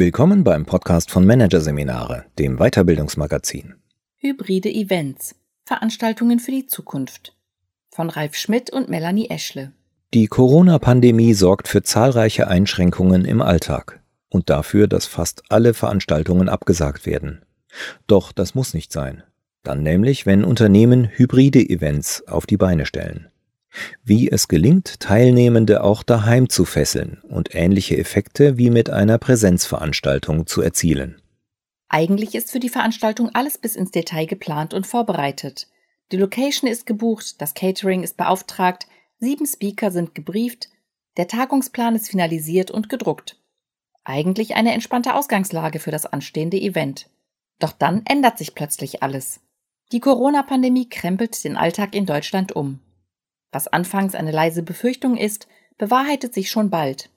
Willkommen beim Podcast von Managerseminare, dem Weiterbildungsmagazin. Hybride Events. Veranstaltungen für die Zukunft. Von Ralf Schmidt und Melanie Eschle. Die Corona-Pandemie sorgt für zahlreiche Einschränkungen im Alltag und dafür, dass fast alle Veranstaltungen abgesagt werden. Doch das muss nicht sein. Dann nämlich, wenn Unternehmen hybride Events auf die Beine stellen. Wie es gelingt, Teilnehmende auch daheim zu fesseln und ähnliche Effekte wie mit einer Präsenzveranstaltung zu erzielen. Eigentlich ist für die Veranstaltung alles bis ins Detail geplant und vorbereitet. Die Location ist gebucht, das Catering ist beauftragt, sieben Speaker sind gebrieft, der Tagungsplan ist finalisiert und gedruckt. Eigentlich eine entspannte Ausgangslage für das anstehende Event. Doch dann ändert sich plötzlich alles. Die Corona-Pandemie krempelt den Alltag in Deutschland um. Was anfangs eine leise Befürchtung ist, bewahrheitet sich schon bald.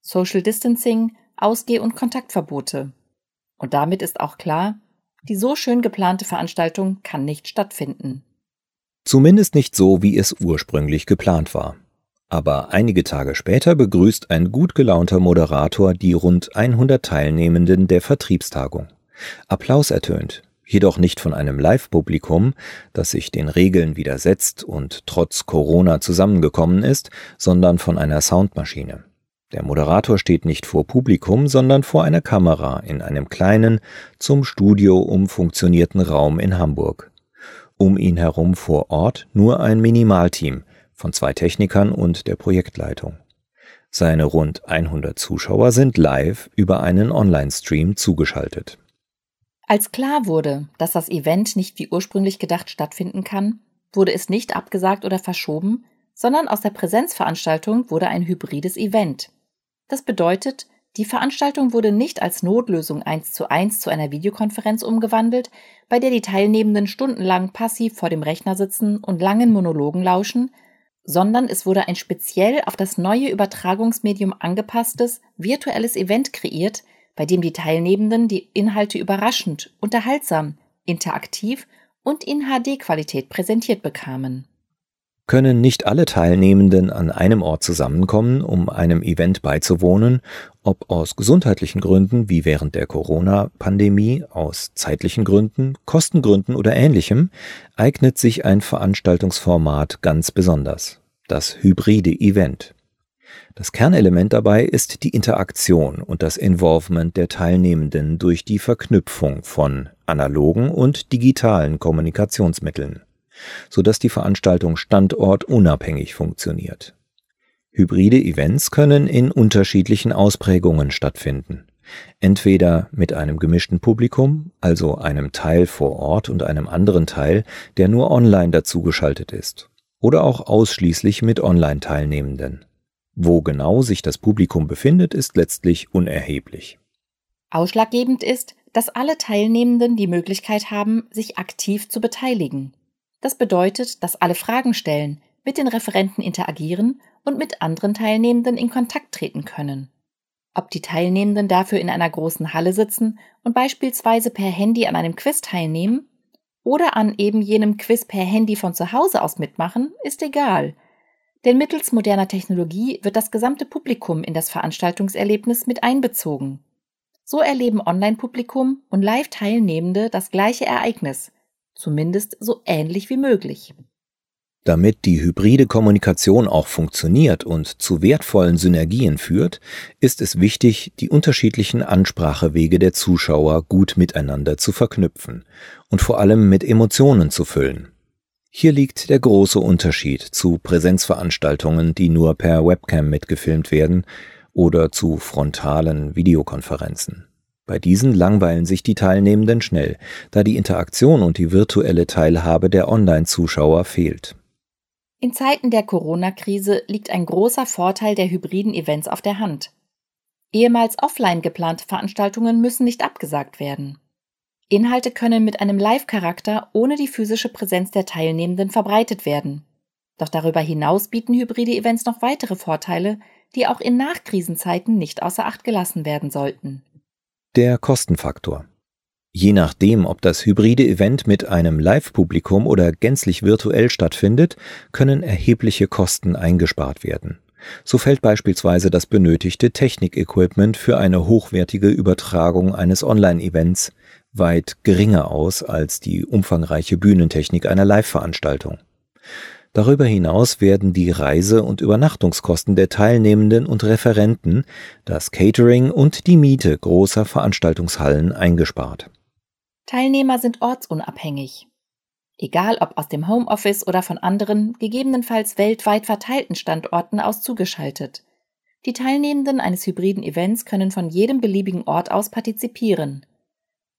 Social Distancing, Ausgeh- und Kontaktverbote. Und damit ist auch klar, die so schön geplante Veranstaltung kann nicht stattfinden. Zumindest nicht so, wie es ursprünglich geplant war. Aber einige Tage später begrüßt ein gut gelaunter Moderator die rund 100 Teilnehmenden der Vertriebstagung. Applaus ertönt, jedoch nicht von einem Live-Publikum, das sich den Regeln widersetzt und trotz Corona zusammengekommen ist, sondern von einer Soundmaschine. Der Moderator steht nicht vor Publikum, sondern vor einer Kamera in einem kleinen, zum Studio umfunktionierten Raum in Hamburg. Um ihn herum vor Ort nur ein Minimalteam von zwei Technikern und der Projektleitung. Seine rund 100 Zuschauer sind live über einen Online-Stream zugeschaltet. Als klar wurde, dass das Event nicht wie ursprünglich gedacht stattfinden kann, wurde es nicht abgesagt oder verschoben, sondern aus der Präsenzveranstaltung wurde ein hybrides Event. Das bedeutet, die Veranstaltung wurde nicht als Notlösung eins zu eins zu einer Videokonferenz umgewandelt, bei der die Teilnehmenden stundenlang passiv vor dem Rechner sitzen und langen Monologen lauschen, sondern es wurde ein speziell auf das neue Übertragungsmedium angepasstes virtuelles Event kreiert, bei dem die Teilnehmenden die Inhalte überraschend, unterhaltsam, interaktiv und in HD-Qualität präsentiert bekamen. Können nicht alle Teilnehmenden an einem Ort zusammenkommen, um einem Event beizuwohnen, ob aus gesundheitlichen Gründen wie während der Corona-Pandemie, aus zeitlichen Gründen, Kostengründen oder ähnlichem, eignet sich ein Veranstaltungsformat ganz besonders, das hybride Event. Das Kernelement dabei ist die Interaktion und das Involvement der Teilnehmenden durch die Verknüpfung von analogen und digitalen Kommunikationsmitteln, so dass die Veranstaltung standortunabhängig funktioniert. Hybride Events können in unterschiedlichen Ausprägungen stattfinden. Entweder mit einem gemischten Publikum, also einem Teil vor Ort und einem anderen Teil, der nur online dazugeschaltet ist, oder auch ausschließlich mit Online-Teilnehmenden. Wo genau sich das Publikum befindet, ist letztlich unerheblich. Ausschlaggebend ist, dass alle Teilnehmenden die Möglichkeit haben, sich aktiv zu beteiligen. Das bedeutet, dass alle Fragen stellen, mit den Referenten interagieren und mit anderen Teilnehmenden in Kontakt treten können. Ob die Teilnehmenden dafür in einer großen Halle sitzen und beispielsweise per Handy an einem Quiz teilnehmen oder an eben jenem Quiz per Handy von zu Hause aus mitmachen, ist egal. Denn mittels moderner Technologie wird das gesamte Publikum in das Veranstaltungserlebnis mit einbezogen. So erleben Online-Publikum und Live-Teilnehmende das gleiche Ereignis, zumindest so ähnlich wie möglich. Damit die hybride Kommunikation auch funktioniert und zu wertvollen Synergien führt, ist es wichtig, die unterschiedlichen Ansprachewege der Zuschauer gut miteinander zu verknüpfen und vor allem mit Emotionen zu füllen. Hier liegt der große Unterschied zu Präsenzveranstaltungen, die nur per Webcam mitgefilmt werden, oder zu frontalen Videokonferenzen. Bei diesen langweilen sich die Teilnehmenden schnell, da die Interaktion und die virtuelle Teilhabe der Online-Zuschauer fehlt. In Zeiten der Corona-Krise liegt ein großer Vorteil der hybriden Events auf der Hand. Ehemals offline geplante Veranstaltungen müssen nicht abgesagt werden. Inhalte können mit einem Live-Charakter ohne die physische Präsenz der Teilnehmenden verbreitet werden. Doch darüber hinaus bieten hybride Events noch weitere Vorteile, die auch in Nachkrisenzeiten nicht außer Acht gelassen werden sollten. Der Kostenfaktor. Je nachdem, ob das hybride Event mit einem Live-Publikum oder gänzlich virtuell stattfindet, können erhebliche Kosten eingespart werden. So fällt beispielsweise das benötigte Technik-Equipment für eine hochwertige Übertragung eines Online-Events weit geringer aus als die umfangreiche Bühnentechnik einer Live-Veranstaltung. Darüber hinaus werden die Reise- und Übernachtungskosten der Teilnehmenden und Referenten, das Catering und die Miete großer Veranstaltungshallen eingespart. Teilnehmer sind ortsunabhängig. Egal ob aus dem Homeoffice oder von anderen, gegebenenfalls weltweit verteilten Standorten aus zugeschaltet. Die Teilnehmenden eines hybriden Events können von jedem beliebigen Ort aus partizipieren.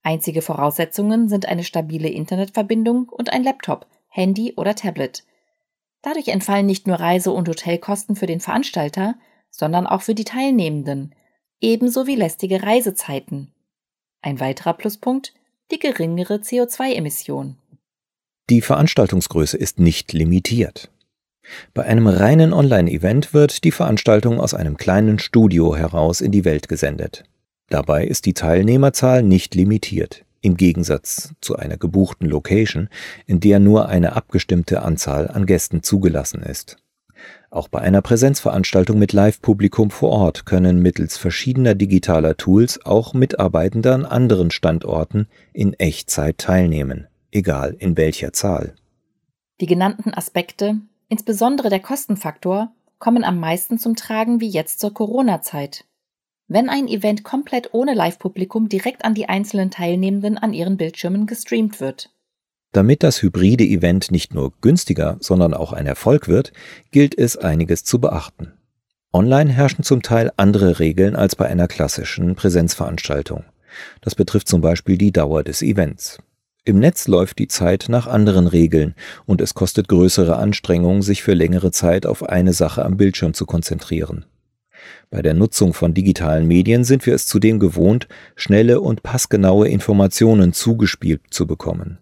Einzige Voraussetzungen sind eine stabile Internetverbindung und ein Laptop, Handy oder Tablet. Dadurch entfallen nicht nur Reise- und Hotelkosten für den Veranstalter, sondern auch für die Teilnehmenden, ebenso wie lästige Reisezeiten. Ein weiterer Pluspunkt die geringere CO2-Emission. Die Veranstaltungsgröße ist nicht limitiert. Bei einem reinen Online-Event wird die Veranstaltung aus einem kleinen Studio heraus in die Welt gesendet. Dabei ist die Teilnehmerzahl nicht limitiert, im Gegensatz zu einer gebuchten Location, in der nur eine abgestimmte Anzahl an Gästen zugelassen ist. Auch bei einer Präsenzveranstaltung mit Live-Publikum vor Ort können mittels verschiedener digitaler Tools auch Mitarbeitende an anderen Standorten in Echtzeit teilnehmen egal in welcher Zahl. Die genannten Aspekte, insbesondere der Kostenfaktor, kommen am meisten zum Tragen wie jetzt zur Corona-Zeit. Wenn ein Event komplett ohne Live-Publikum direkt an die einzelnen Teilnehmenden an ihren Bildschirmen gestreamt wird. Damit das hybride Event nicht nur günstiger, sondern auch ein Erfolg wird, gilt es einiges zu beachten. Online herrschen zum Teil andere Regeln als bei einer klassischen Präsenzveranstaltung. Das betrifft zum Beispiel die Dauer des Events. Im Netz läuft die Zeit nach anderen Regeln und es kostet größere Anstrengung, sich für längere Zeit auf eine Sache am Bildschirm zu konzentrieren. Bei der Nutzung von digitalen Medien sind wir es zudem gewohnt, schnelle und passgenaue Informationen zugespielt zu bekommen.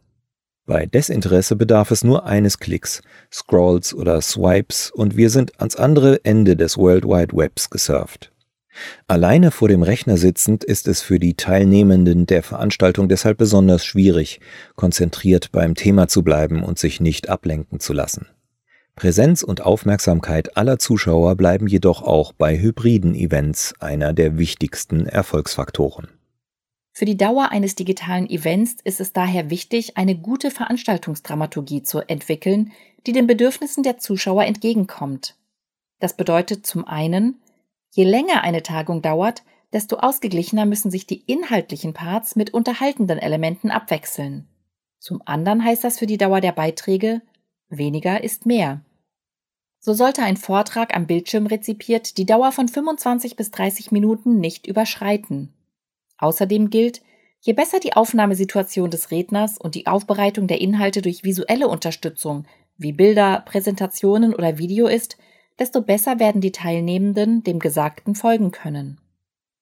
Bei Desinteresse bedarf es nur eines Klicks, Scrolls oder Swipes und wir sind ans andere Ende des World Wide Webs gesurft. Alleine vor dem Rechner sitzend ist es für die Teilnehmenden der Veranstaltung deshalb besonders schwierig, konzentriert beim Thema zu bleiben und sich nicht ablenken zu lassen. Präsenz und Aufmerksamkeit aller Zuschauer bleiben jedoch auch bei hybriden Events einer der wichtigsten Erfolgsfaktoren. Für die Dauer eines digitalen Events ist es daher wichtig, eine gute Veranstaltungsdramaturgie zu entwickeln, die den Bedürfnissen der Zuschauer entgegenkommt. Das bedeutet zum einen, Je länger eine Tagung dauert, desto ausgeglichener müssen sich die inhaltlichen Parts mit unterhaltenden Elementen abwechseln. Zum anderen heißt das für die Dauer der Beiträge, weniger ist mehr. So sollte ein Vortrag am Bildschirm rezipiert die Dauer von 25 bis 30 Minuten nicht überschreiten. Außerdem gilt, je besser die Aufnahmesituation des Redners und die Aufbereitung der Inhalte durch visuelle Unterstützung wie Bilder, Präsentationen oder Video ist, desto besser werden die Teilnehmenden dem Gesagten folgen können.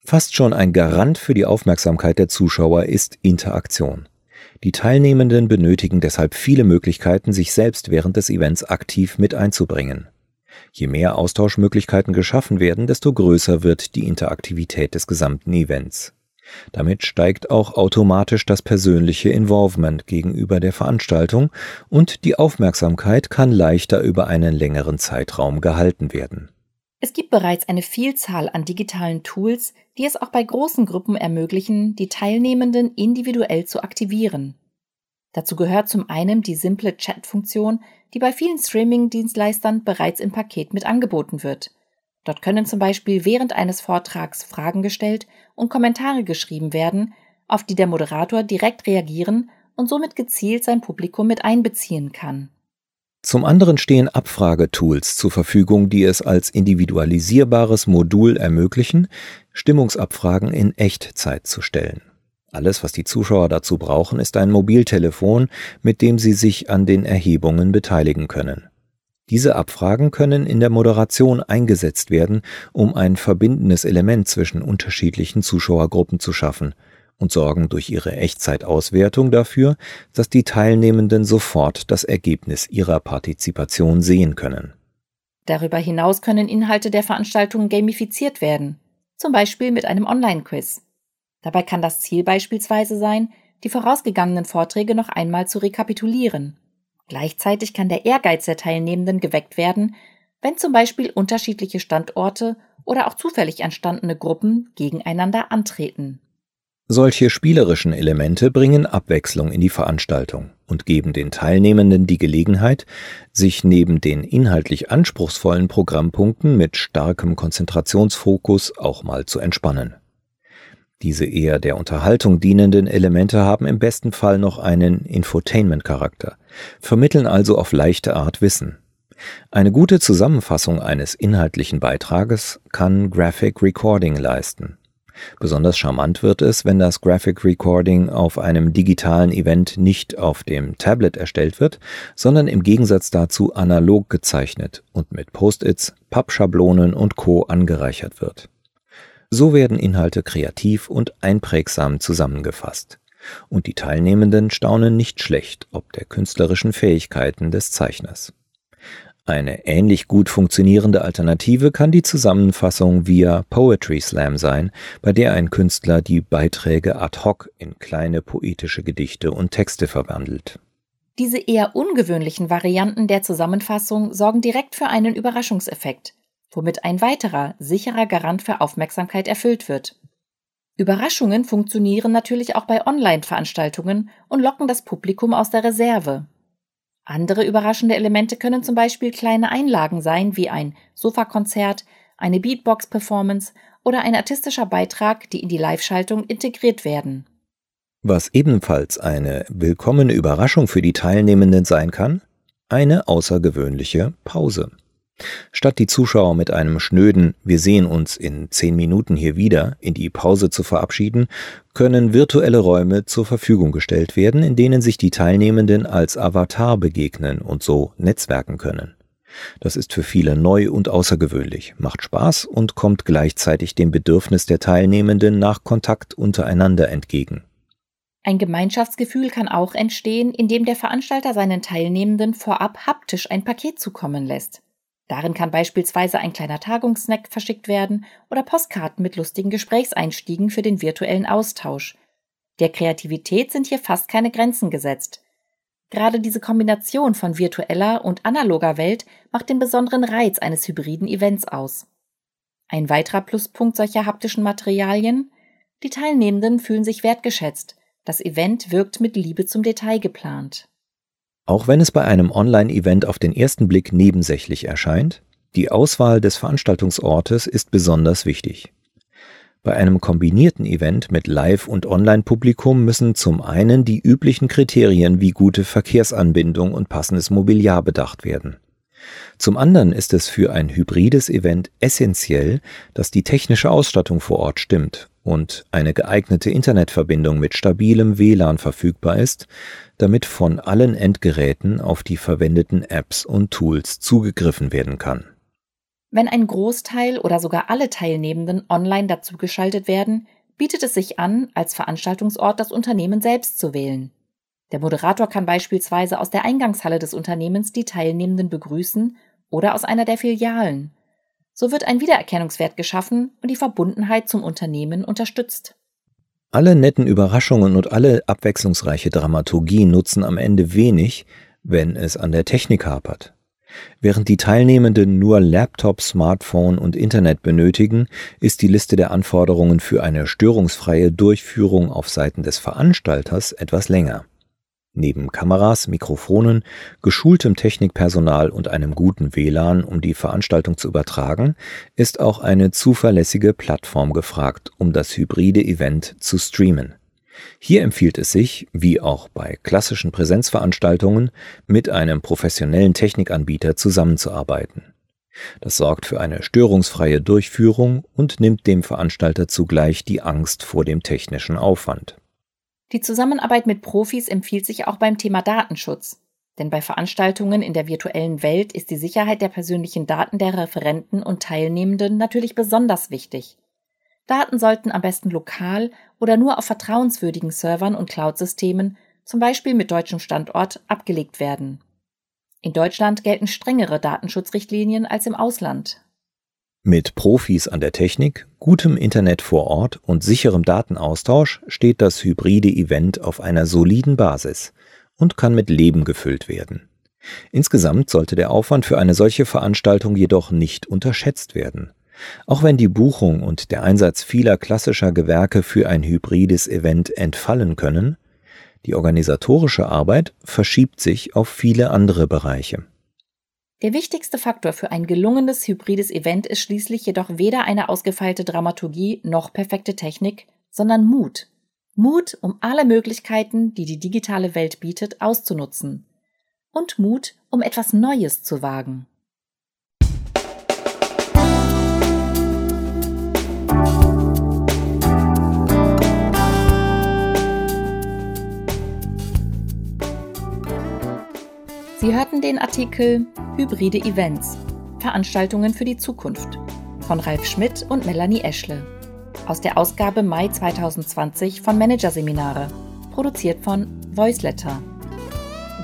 Fast schon ein Garant für die Aufmerksamkeit der Zuschauer ist Interaktion. Die Teilnehmenden benötigen deshalb viele Möglichkeiten, sich selbst während des Events aktiv mit einzubringen. Je mehr Austauschmöglichkeiten geschaffen werden, desto größer wird die Interaktivität des gesamten Events. Damit steigt auch automatisch das persönliche Involvement gegenüber der Veranstaltung und die Aufmerksamkeit kann leichter über einen längeren Zeitraum gehalten werden. Es gibt bereits eine Vielzahl an digitalen Tools, die es auch bei großen Gruppen ermöglichen, die Teilnehmenden individuell zu aktivieren. Dazu gehört zum einen die simple Chat-Funktion, die bei vielen Streaming-Dienstleistern bereits im Paket mit angeboten wird. Dort können zum Beispiel während eines Vortrags Fragen gestellt und Kommentare geschrieben werden, auf die der Moderator direkt reagieren und somit gezielt sein Publikum mit einbeziehen kann. Zum anderen stehen Abfragetools zur Verfügung, die es als individualisierbares Modul ermöglichen, Stimmungsabfragen in Echtzeit zu stellen. Alles, was die Zuschauer dazu brauchen, ist ein Mobiltelefon, mit dem sie sich an den Erhebungen beteiligen können. Diese Abfragen können in der Moderation eingesetzt werden, um ein verbindendes Element zwischen unterschiedlichen Zuschauergruppen zu schaffen und sorgen durch ihre Echtzeitauswertung dafür, dass die Teilnehmenden sofort das Ergebnis ihrer Partizipation sehen können. Darüber hinaus können Inhalte der Veranstaltung gamifiziert werden, zum Beispiel mit einem Online-Quiz. Dabei kann das Ziel beispielsweise sein, die vorausgegangenen Vorträge noch einmal zu rekapitulieren Gleichzeitig kann der Ehrgeiz der Teilnehmenden geweckt werden, wenn zum Beispiel unterschiedliche Standorte oder auch zufällig entstandene Gruppen gegeneinander antreten. Solche spielerischen Elemente bringen Abwechslung in die Veranstaltung und geben den Teilnehmenden die Gelegenheit, sich neben den inhaltlich anspruchsvollen Programmpunkten mit starkem Konzentrationsfokus auch mal zu entspannen. Diese eher der Unterhaltung dienenden Elemente haben im besten Fall noch einen Infotainment-Charakter, vermitteln also auf leichte Art Wissen. Eine gute Zusammenfassung eines inhaltlichen Beitrages kann Graphic Recording leisten. Besonders charmant wird es, wenn das Graphic Recording auf einem digitalen Event nicht auf dem Tablet erstellt wird, sondern im Gegensatz dazu analog gezeichnet und mit Post-its, Pappschablonen und Co. angereichert wird. So werden Inhalte kreativ und einprägsam zusammengefasst. Und die Teilnehmenden staunen nicht schlecht ob der künstlerischen Fähigkeiten des Zeichners. Eine ähnlich gut funktionierende Alternative kann die Zusammenfassung via Poetry Slam sein, bei der ein Künstler die Beiträge ad hoc in kleine poetische Gedichte und Texte verwandelt. Diese eher ungewöhnlichen Varianten der Zusammenfassung sorgen direkt für einen Überraschungseffekt, womit ein weiterer, sicherer Garant für Aufmerksamkeit erfüllt wird. Überraschungen funktionieren natürlich auch bei Online-Veranstaltungen und locken das Publikum aus der Reserve. Andere überraschende Elemente können zum Beispiel kleine Einlagen sein, wie ein Sofakonzert, eine Beatbox-Performance oder ein artistischer Beitrag, die in die Live-Schaltung integriert werden. Was ebenfalls eine willkommene Überraschung für die Teilnehmenden sein kann, eine außergewöhnliche Pause. Statt die Zuschauer mit einem schnöden Wir sehen uns in zehn Minuten hier wieder in die Pause zu verabschieden, können virtuelle Räume zur Verfügung gestellt werden, in denen sich die Teilnehmenden als Avatar begegnen und so netzwerken können. Das ist für viele neu und außergewöhnlich, macht Spaß und kommt gleichzeitig dem Bedürfnis der Teilnehmenden nach Kontakt untereinander entgegen. Ein Gemeinschaftsgefühl kann auch entstehen, indem der Veranstalter seinen Teilnehmenden vorab haptisch ein Paket zukommen lässt. Darin kann beispielsweise ein kleiner Tagungssnack verschickt werden oder Postkarten mit lustigen Gesprächseinstiegen für den virtuellen Austausch. Der Kreativität sind hier fast keine Grenzen gesetzt. Gerade diese Kombination von virtueller und analoger Welt macht den besonderen Reiz eines hybriden Events aus. Ein weiterer Pluspunkt solcher haptischen Materialien? Die Teilnehmenden fühlen sich wertgeschätzt. Das Event wirkt mit Liebe zum Detail geplant. Auch wenn es bei einem Online-Event auf den ersten Blick nebensächlich erscheint, die Auswahl des Veranstaltungsortes ist besonders wichtig. Bei einem kombinierten Event mit Live- und Online-Publikum müssen zum einen die üblichen Kriterien wie gute Verkehrsanbindung und passendes Mobiliar bedacht werden. Zum anderen ist es für ein hybrides Event essentiell, dass die technische Ausstattung vor Ort stimmt und eine geeignete Internetverbindung mit stabilem WLAN verfügbar ist, damit von allen Endgeräten auf die verwendeten Apps und Tools zugegriffen werden kann. Wenn ein Großteil oder sogar alle Teilnehmenden online dazugeschaltet werden, bietet es sich an, als Veranstaltungsort das Unternehmen selbst zu wählen. Der Moderator kann beispielsweise aus der Eingangshalle des Unternehmens die Teilnehmenden begrüßen oder aus einer der Filialen. So wird ein Wiedererkennungswert geschaffen und die Verbundenheit zum Unternehmen unterstützt. Alle netten Überraschungen und alle abwechslungsreiche Dramaturgie nutzen am Ende wenig, wenn es an der Technik hapert. Während die Teilnehmenden nur Laptop, Smartphone und Internet benötigen, ist die Liste der Anforderungen für eine störungsfreie Durchführung auf Seiten des Veranstalters etwas länger. Neben Kameras, Mikrofonen, geschultem Technikpersonal und einem guten WLAN, um die Veranstaltung zu übertragen, ist auch eine zuverlässige Plattform gefragt, um das hybride Event zu streamen. Hier empfiehlt es sich, wie auch bei klassischen Präsenzveranstaltungen, mit einem professionellen Technikanbieter zusammenzuarbeiten. Das sorgt für eine störungsfreie Durchführung und nimmt dem Veranstalter zugleich die Angst vor dem technischen Aufwand. Die Zusammenarbeit mit Profis empfiehlt sich auch beim Thema Datenschutz. Denn bei Veranstaltungen in der virtuellen Welt ist die Sicherheit der persönlichen Daten der Referenten und Teilnehmenden natürlich besonders wichtig. Daten sollten am besten lokal oder nur auf vertrauenswürdigen Servern und Cloud-Systemen, zum Beispiel mit deutschem Standort, abgelegt werden. In Deutschland gelten strengere Datenschutzrichtlinien als im Ausland. Mit Profis an der Technik, gutem Internet vor Ort und sicherem Datenaustausch steht das hybride Event auf einer soliden Basis und kann mit Leben gefüllt werden. Insgesamt sollte der Aufwand für eine solche Veranstaltung jedoch nicht unterschätzt werden. Auch wenn die Buchung und der Einsatz vieler klassischer Gewerke für ein hybrides Event entfallen können, die organisatorische Arbeit verschiebt sich auf viele andere Bereiche. Der wichtigste Faktor für ein gelungenes hybrides Event ist schließlich jedoch weder eine ausgefeilte Dramaturgie noch perfekte Technik, sondern Mut. Mut, um alle Möglichkeiten, die die digitale Welt bietet, auszunutzen. Und Mut, um etwas Neues zu wagen. Sie hörten den Artikel Hybride Events Veranstaltungen für die Zukunft von Ralf Schmidt und Melanie Eschle aus der Ausgabe Mai 2020 von Managerseminare, produziert von Voiceletter.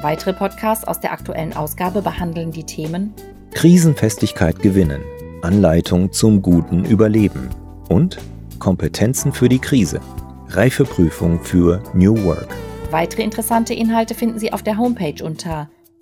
Weitere Podcasts aus der aktuellen Ausgabe behandeln die Themen Krisenfestigkeit gewinnen, Anleitung zum guten Überleben und Kompetenzen für die Krise, Reifeprüfung für New Work. Weitere interessante Inhalte finden Sie auf der Homepage unter